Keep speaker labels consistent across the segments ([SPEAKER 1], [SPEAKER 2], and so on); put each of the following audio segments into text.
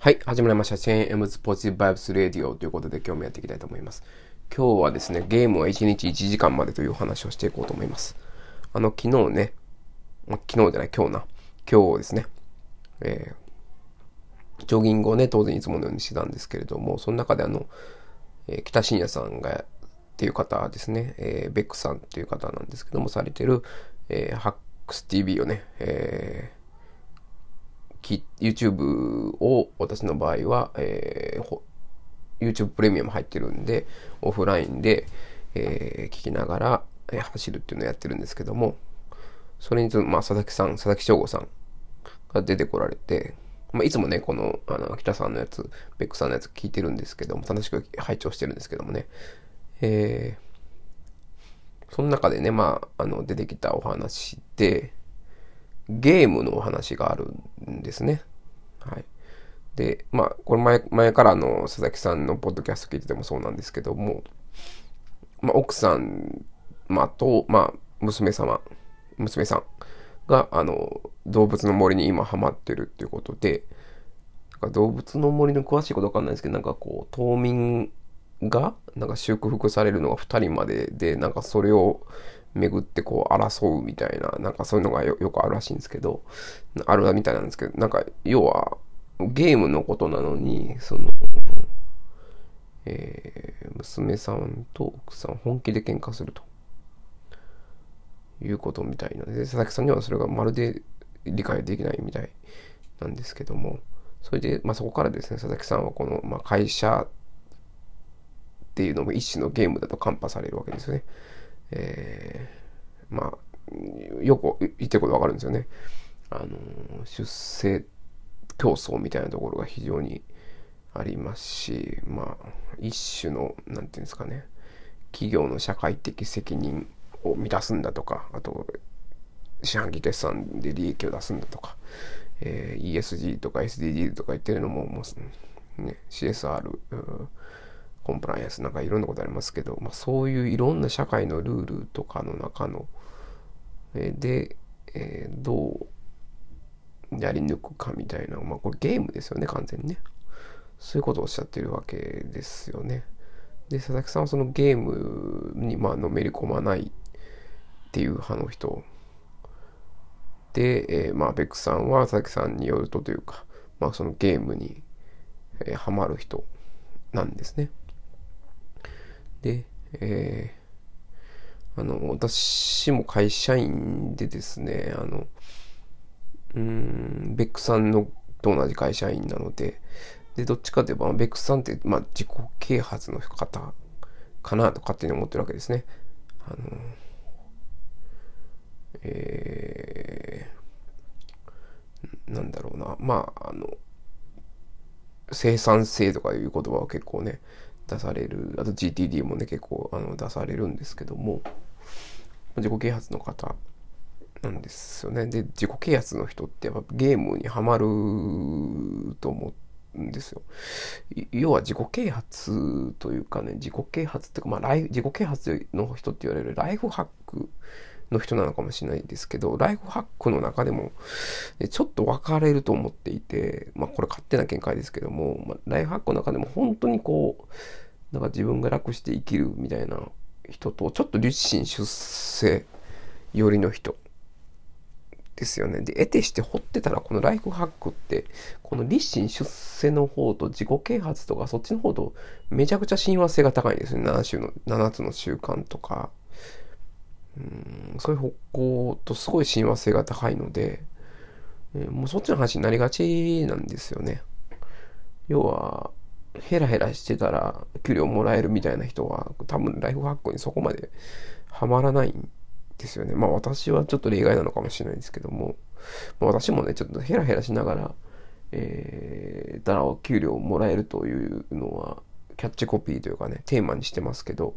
[SPEAKER 1] はい、始まりました。1000M's Positive Vibes Radio ということで今日もやっていきたいと思います。今日はですね、ゲームは1日1時間までという話をしていこうと思います。あの、昨日ね、ま昨日じゃない、今日な。今日ですね、えー、ジョギングをね、当然いつものようにしてたんですけれども、その中であの、えー、北信也さんが、っていう方ですね、えー、ベックさんっていう方なんですけども、されてる、えー、ハックス TV をね、えー YouTube を私の場合は、えー、YouTube プレミアム入ってるんで、オフラインで、えー、聞きながら、えー、走るっていうのをやってるんですけども、それにつまあ、佐々木さん、佐々木翔吾さんが出てこられて、まあ、いつもね、この、あの、北さんのやつ、ベックさんのやつ聞いてるんですけども、楽しく拝聴してるんですけどもね、えー、その中でね、まあ、あの、出てきたお話で、ゲームのお話があるんですね。はい。で、まあ、これ前、前からの佐々木さんのポッドキャスト聞いててもそうなんですけども、まあ、奥さん、まあ、と、まあ、娘様、娘さんが、あの、動物の森に今ハマってるっていうことで、動物の森の詳しいことわかんないですけど、なんかこう、島民が、なんか祝福されるのが2人までで、なんかそれを、巡ってこう争うみたいな、なんかそういうのがよくあるらしいんですけど、あるみたいなんですけど、なんか要はゲームのことなのに、その、えー、娘さんと奥さん本気で喧嘩すると。いうことみたいなので、佐々木さんにはそれがまるで理解できないみたいなんですけども、それで、まあ、そこからですね、佐々木さんはこの、まあ、会社っていうのも一種のゲームだとカンパされるわけですよね。えー、まあ、よく言ってることわかるんですよね。あの、出世競争みたいなところが非常にありますし、まあ、一種の、なんていうんですかね、企業の社会的責任を満たすんだとか、あと、四半期決算で利益を出すんだとか、えー、ESG とか SDGs とか言ってるのも、もう、ね、CSR、コンプライアンスなんかいろんなことありますけど、まあ、そういういろんな社会のルールとかの中の、えで、えー、どうやり抜くかみたいな、まあこれゲームですよね、完全にね。そういうことをおっしゃってるわけですよね。で、佐々木さんはそのゲームにまあのめり込まないっていう派の人で、えー、まあベックさんは佐々木さんによるとというか、まあそのゲームに、えー、ハマる人なんですね。で、えー、あの、私も会社員でですね、あの、うん、ベックさんのと同じ会社員なので、で、どっちかといえば、ベックさんって、まあ、自己啓発の方かなと勝手に思ってるわけですね。あの、えー、なんだろうな、まあ、あの、生産性とかいう言葉は結構ね、出される、あと GTD もね、結構あの出されるんですけども、自己啓発の方なんですよね。で、自己啓発の人ってやっぱゲームにはまると思うんですよ。要は自己啓発というかね、自己啓発っていうか、まあライフ、自己啓発の人って言われるライフハックの人なのかもしれないですけど、ライフハックの中でも、ちょっと分かれると思っていて、まあこれ勝手な見解ですけども、まあ、ライフハックの中でも本当にこう、なんか自分が楽して生きるみたいな人と、ちょっと立身出世寄りの人ですよね。で、得てして掘ってたら、このライフハックって、この立身出世の方と自己啓発とか、そっちの方とめちゃくちゃ親和性が高いんですね。7種の、7つの習慣とか、うんそういう方向とすごい親和性が高いので、え、もうそっちの話になりがちなんですよね。要は、ヘラヘラしてたら給料もらえるみたいな人は多分ライフハックにそこまでハマらないんですよね。まあ私はちょっと例外なのかもしれないんですけども、まあ、私もね、ちょっとヘラヘラしながら、えー、だら給料もらえるというのはキャッチコピーというかね、テーマにしてますけど、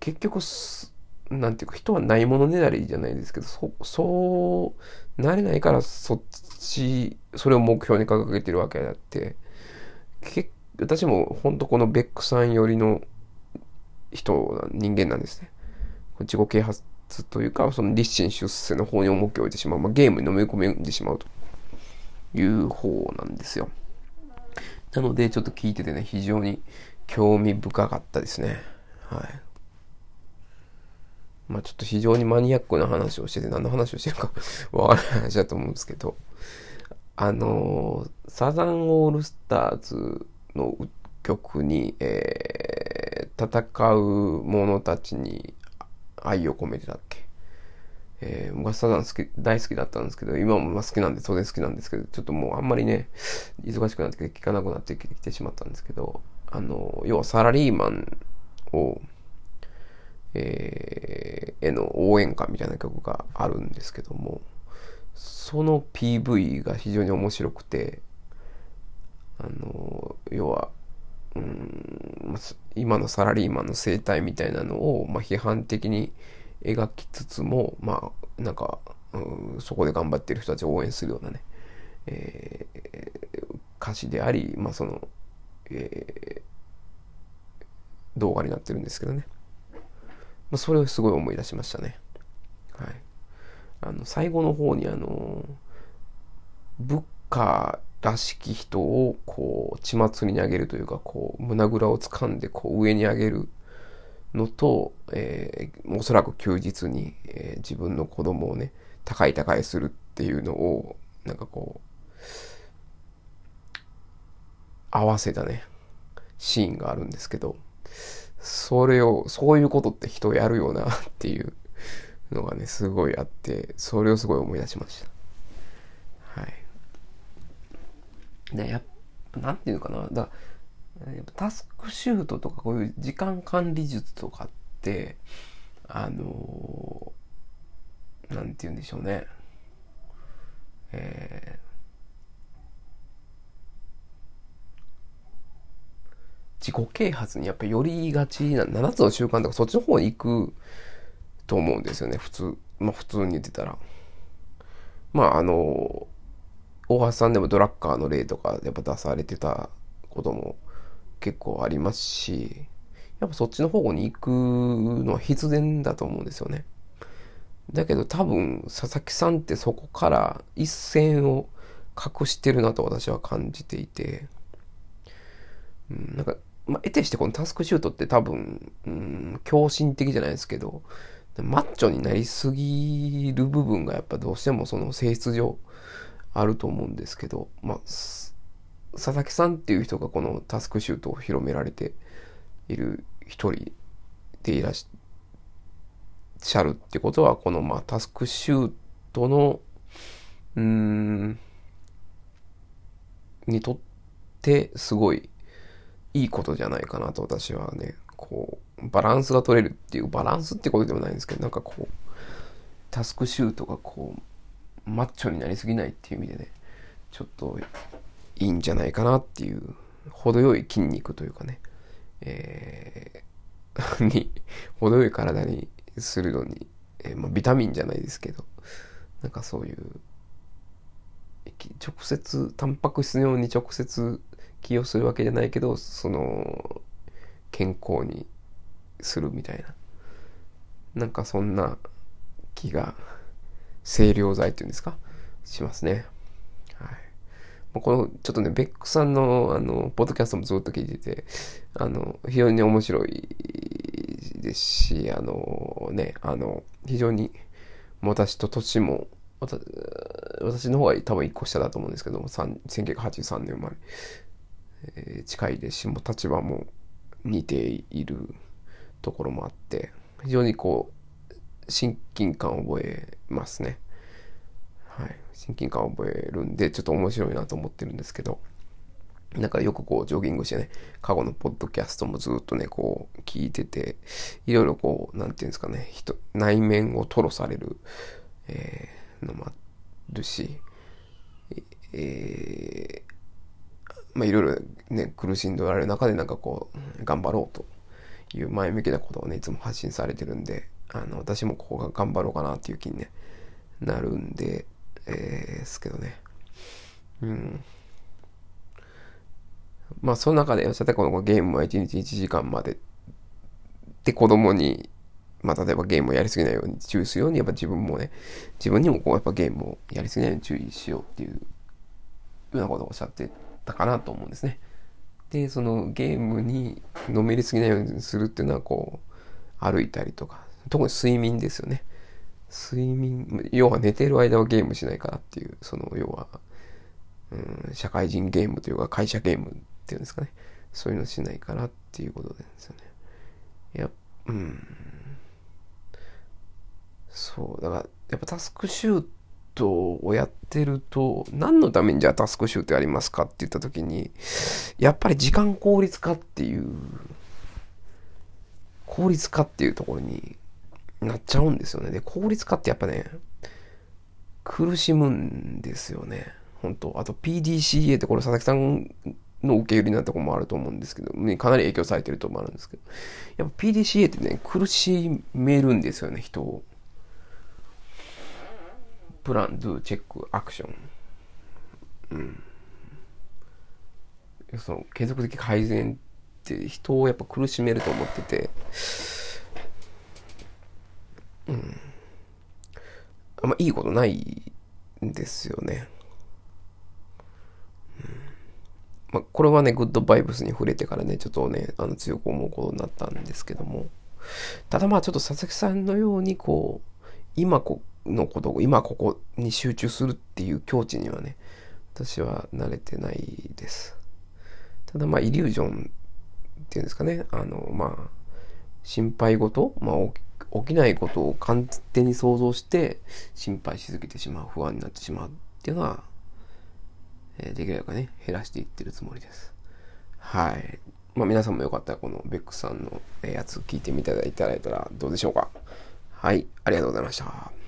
[SPEAKER 1] 結局なんていうか、人はないものねだりじゃないですけど、そ、そう、なれないからそっち、それを目標に掲げてるわけであって、け私も本当このベックさん寄りの人、人間なんですね。自己啓発というか、その立身出世の方に重きを置いてしまう、まあ、ゲームに飲み込んでしまうという方なんですよ。なので、ちょっと聞いててね、非常に興味深かったですね。はい。まあちょっと非常にマニアックな話をしてて、何の話をしてるかわからない話だと思うんですけど、あのー、サザンオールスターズの曲に、えー、戦う者たちに愛を込めてたっけ？えー、サザン好き、大好きだったんですけど、今も好きなんで、当然好きなんですけど、ちょっともうあんまりね、忙しくなって聞かなくなってきてしまったんですけど、あの、要はサラリーマンを、えー、への応援歌みたいな曲があるんですけども、その PV が非常に面白くて、あの、要は、うん、今のサラリーマンの生態みたいなのを、まあ、批判的に描きつつも、まあ、なんか、うん、そこで頑張ってる人たちを応援するようなね、えー、歌詞であり、まあ、その、えー、動画になってるんですけどね。まあ、それをすごい思い出しましたね。はい。あの、最後の方にあの、ブッカらしき人をこう、血祭りに上げるというか、こう、胸ぐらを掴んでこう、上に上げるのと、えー、おそらく休日に、えー、自分の子供をね、高い高いするっていうのを、なんかこう、合わせたね、シーンがあるんですけど、それを、そういうことって人やるよなっていうのがね、すごいあって、それをすごい思い出しました。はい。で、やっぱ、なんていうかな。だやっぱタスクシュートとかこういう時間管理術とかって、あのー、なんて言うんでしょうね。えー自己啓発にやっぱり寄りがちな、7つの習慣とかそっちの方に行くと思うんですよね、普通。まあ普通に言ってたら。まああの、大橋さんでもドラッカーの例とかやっぱ出されてたことも結構ありますし、やっぱそっちの方に行くのは必然だと思うんですよね。だけど多分佐々木さんってそこから一線を隠してるなと私は感じていて、うん、なんかまあ、得てしてこのタスクシュートって多分、うん、狂信的じゃないですけど、マッチョになりすぎる部分がやっぱどうしてもその性質上あると思うんですけど、まあ、佐々木さんっていう人がこのタスクシュートを広められている一人でいらっしゃるってことは、このまあタスクシュートの、うん、にとってすごいいいことじゃないかなと私はね、こう、バランスが取れるっていう、バランスってことでもないんですけど、なんかこう、タスクシュートがこう、マッチョになりすぎないっていう意味でね、ちょっといいんじゃないかなっていう、程よい筋肉というかね、えー、に、程よい体にするのに、えー、まあ、ビタミンじゃないですけど、なんかそういう、直接、タンパク質のように直接起用するわけじゃないけど、その、健康にするみたいな。なんかそんな気が、清涼剤っていうんですか？しますね。はい。この、ちょっとね、ベックさんの、あの、ポッドキャストもずっと聞いてて、あの、非常に面白いですし、あの、ね、あの、非常に、私と年も、私の方が多分1個下だと思うんですけども、1983年生まれ。近いですし、も立場も似ているところもあって、非常にこう、親近感を覚えますね。はい。親近感を覚えるんで、ちょっと面白いなと思ってるんですけど、なんかよくこう、ジョギングしてね、過去のポッドキャストもずっとね、こう、聞いてて、いろいろこう、なんていうんですかね、人、内面を吐露される、えー、のもあるし、えー、まあいろいろね、苦しんでおられる中でなんかこう、頑張ろうという前向きなことをね、いつも発信されてるんで、あの、私もここが頑張ろうかなっていう気に、ね、なるんで、えー、すけどね。うん。まあその中で、さてこのゲームは1日1時間までで子供に、まあ例えばゲームをやりすぎないように注意するように、やっぱ自分もね、自分にもこうやっぱゲームをやりすぎないように注意しようっていうようなことをおっしゃってたかなと思うんですね。で、そのゲームにのめりすぎないようにするっていうのは、こう、歩いたりとか、特に睡眠ですよね。睡眠、要は寝てる間はゲームしないからっていう、その、要は、うん、社会人ゲームというか会社ゲームっていうんですかね。そういうのしないからっていうことですよね。いや、うん。そう、だから、やっぱタスクシュートをやってると、何のためにじゃあタスクシュートやりますかって言った時に、やっぱり時間効率化っていう、効率化っていうところになっちゃうんですよね。で、効率化ってやっぱね、苦しむんですよね。本当あと PDCA ってこれ佐々木さんの受け売りなとこもあると思うんですけど、かなり影響されてるとこもあるんですけど、やっぱ PDCA ってね、苦しめるんですよね、人を。プラン、ドゥ、チェック、アクション。うん。その継続的改善って人をやっぱ苦しめると思ってて、うん。あんまいいことないんですよね。うんまあ、これはね、グッドバイブスに触れてからね、ちょっとね、あの強く思うことになったんですけども、ただまあちょっと佐々木さんのようにこう、今このことを、今ここに集中するっていう境地にはね、私は慣れてないです。ただまあイリュージョンっていうんですかね、あの、まあ、心配事、まあ、起きないことを完全に想像して心配しすぎてしまう、不安になってしまうっていうのは、えー、できるだけね、減らしていってるつもりです。はい。まあ皆さんもよかったらこのベックさんのやつ聞いてみていただいたらどうでしょうか。はい。ありがとうございました。